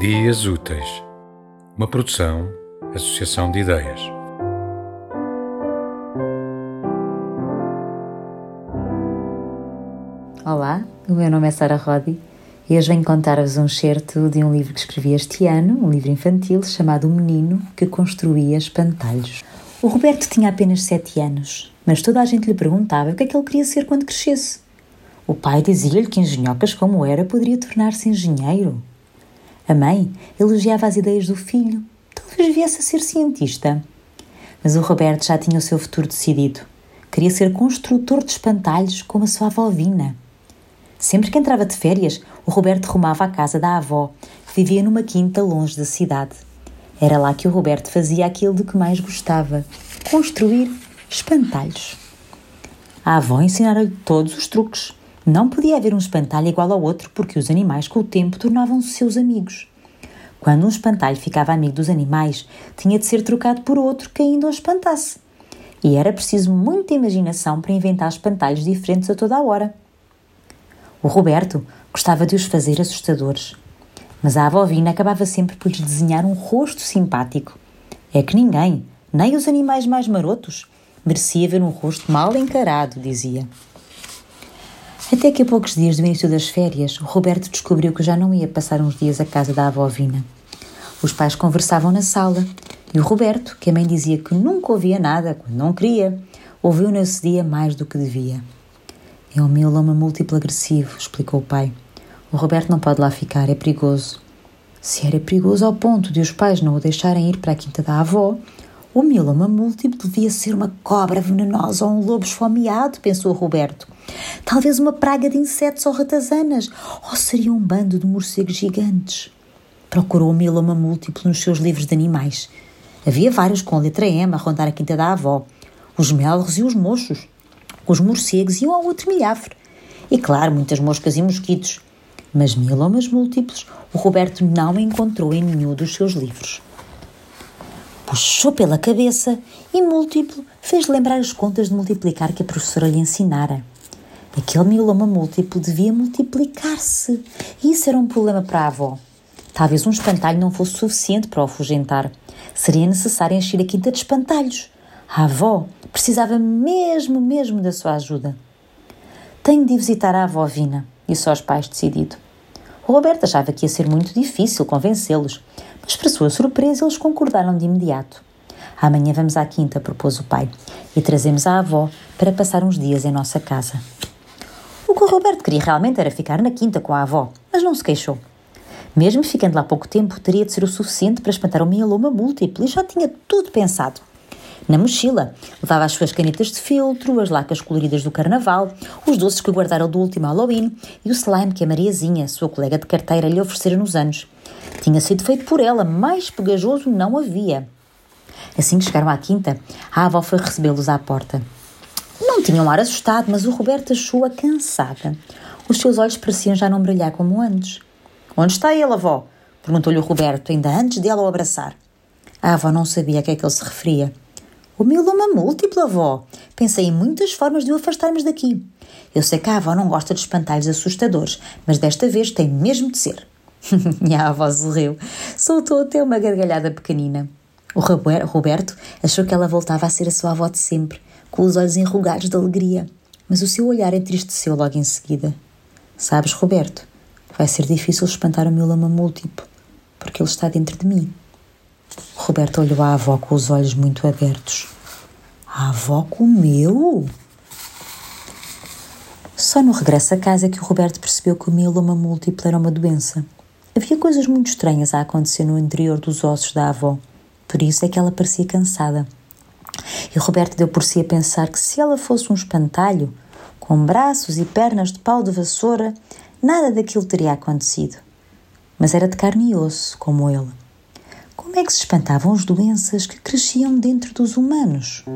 Dias Úteis, uma produção, associação de ideias. Olá, o meu nome é Sara Rodi e hoje venho contar-vos um certo de um livro que escrevi este ano, um livro infantil chamado O Menino que Construía Espantalhos. O Roberto tinha apenas sete anos, mas toda a gente lhe perguntava o que é que ele queria ser quando crescesse. O pai dizia-lhe que engenhocas como era poderia tornar-se engenheiro. A mãe elogiava as ideias do filho, talvez viesse a ser cientista. Mas o Roberto já tinha o seu futuro decidido. Queria ser construtor de espantalhos como a sua avó Vina. Sempre que entrava de férias, o Roberto rumava à casa da avó, que vivia numa quinta longe da cidade. Era lá que o Roberto fazia aquilo de que mais gostava: construir espantalhos. A avó ensinara-lhe todos os truques. Não podia haver um espantalho igual ao outro, porque os animais, com o tempo, tornavam-se seus amigos. Quando um espantalho ficava amigo dos animais, tinha de ser trocado por outro que ainda o espantasse. E era preciso muita imaginação para inventar espantalhos diferentes a toda a hora. O Roberto gostava de os fazer assustadores, mas a avó Vina acabava sempre por lhes desenhar um rosto simpático. É que ninguém, nem os animais mais marotos, merecia ver um rosto mal encarado, dizia. Até que a poucos dias do início das férias, Roberto descobriu que já não ia passar uns dias à casa da avó Vina. Os pais conversavam na sala e o Roberto, que a mãe dizia que nunca ouvia nada quando não queria, ouviu nesse dia mais do que devia. É um mieloma múltiplo agressivo, explicou o pai. O Roberto não pode lá ficar, é perigoso. Se era perigoso ao ponto de os pais não o deixarem ir para a quinta da avó, o mieloma múltiplo devia ser uma cobra venenosa ou um lobo esfomeado, pensou Roberto. Talvez uma praga de insetos ou ratazanas, ou seria um bando de morcegos gigantes. Procurou o mieloma múltiplo nos seus livros de animais. Havia vários com a letra M a rondar a quinta da avó. Os melros e os mochos. Os morcegos e um ao outro milhafre. E claro, muitas moscas e mosquitos. Mas mielomas múltiplos o Roberto não encontrou em nenhum dos seus livros puxou pela cabeça e múltiplo fez lembrar as contas de multiplicar que a professora lhe ensinara. Aquele mieloma múltiplo devia multiplicar-se e isso era um problema para a avó. Talvez um espantalho não fosse suficiente para o afugentar. Seria necessário encher a quinta de espantalhos. A avó precisava mesmo, mesmo da sua ajuda. Tenho de visitar a avó Vina, disse aos pais decidido. O Roberto achava que ia ser muito difícil convencê-los, mas, para sua surpresa, eles concordaram de imediato. Amanhã vamos à quinta, propôs o pai, e trazemos a avó para passar uns dias em nossa casa. O que o Roberto queria realmente era ficar na quinta com a avó, mas não se queixou. Mesmo ficando lá pouco tempo, teria de ser o suficiente para espantar o mieloma múltiplo e já tinha tudo pensado. Na mochila, levava as suas canetas de filtro, as lacas coloridas do carnaval, os doces que guardaram do último Halloween e o slime que a Mariazinha, sua colega de carteira, lhe oferecera nos anos. Tinha sido feito por ela, mais pegajoso não havia. Assim que chegaram à quinta, a avó foi recebê-los à porta. Não tinha um ar assustado, mas o Roberto achou-a cansada. Os seus olhos pareciam já não brilhar como antes. Onde está ele, avó? Perguntou-lhe o Roberto, ainda antes de ela o abraçar. A avó não sabia a que é que ele se referia. O mieloma múltiplo, avó. Pensei em muitas formas de o afastarmos daqui. Eu sei que a avó não gosta de espantalhos assustadores, mas desta vez tem mesmo de ser. e a avó sorriu. Soltou até uma gargalhada pequenina. O Roberto achou que ela voltava a ser a sua avó de sempre, com os olhos enrugados de alegria, mas o seu olhar entristeceu logo em seguida. Sabes, Roberto, vai ser difícil espantar o meu lama múltiplo, porque ele está dentro de mim. Roberto olhou a avó com os olhos muito abertos. A avó comeu? Só no regresso a casa é que o Roberto percebeu que o mieloma múltiplo era uma doença. Havia coisas muito estranhas a acontecer no interior dos ossos da avó. Por isso é que ela parecia cansada. E Roberto deu por si a pensar que se ela fosse um espantalho, com braços e pernas de pau de vassoura, nada daquilo teria acontecido. Mas era de carne e osso, como ele. Como é que se espantavam as doenças que cresciam dentro dos humanos?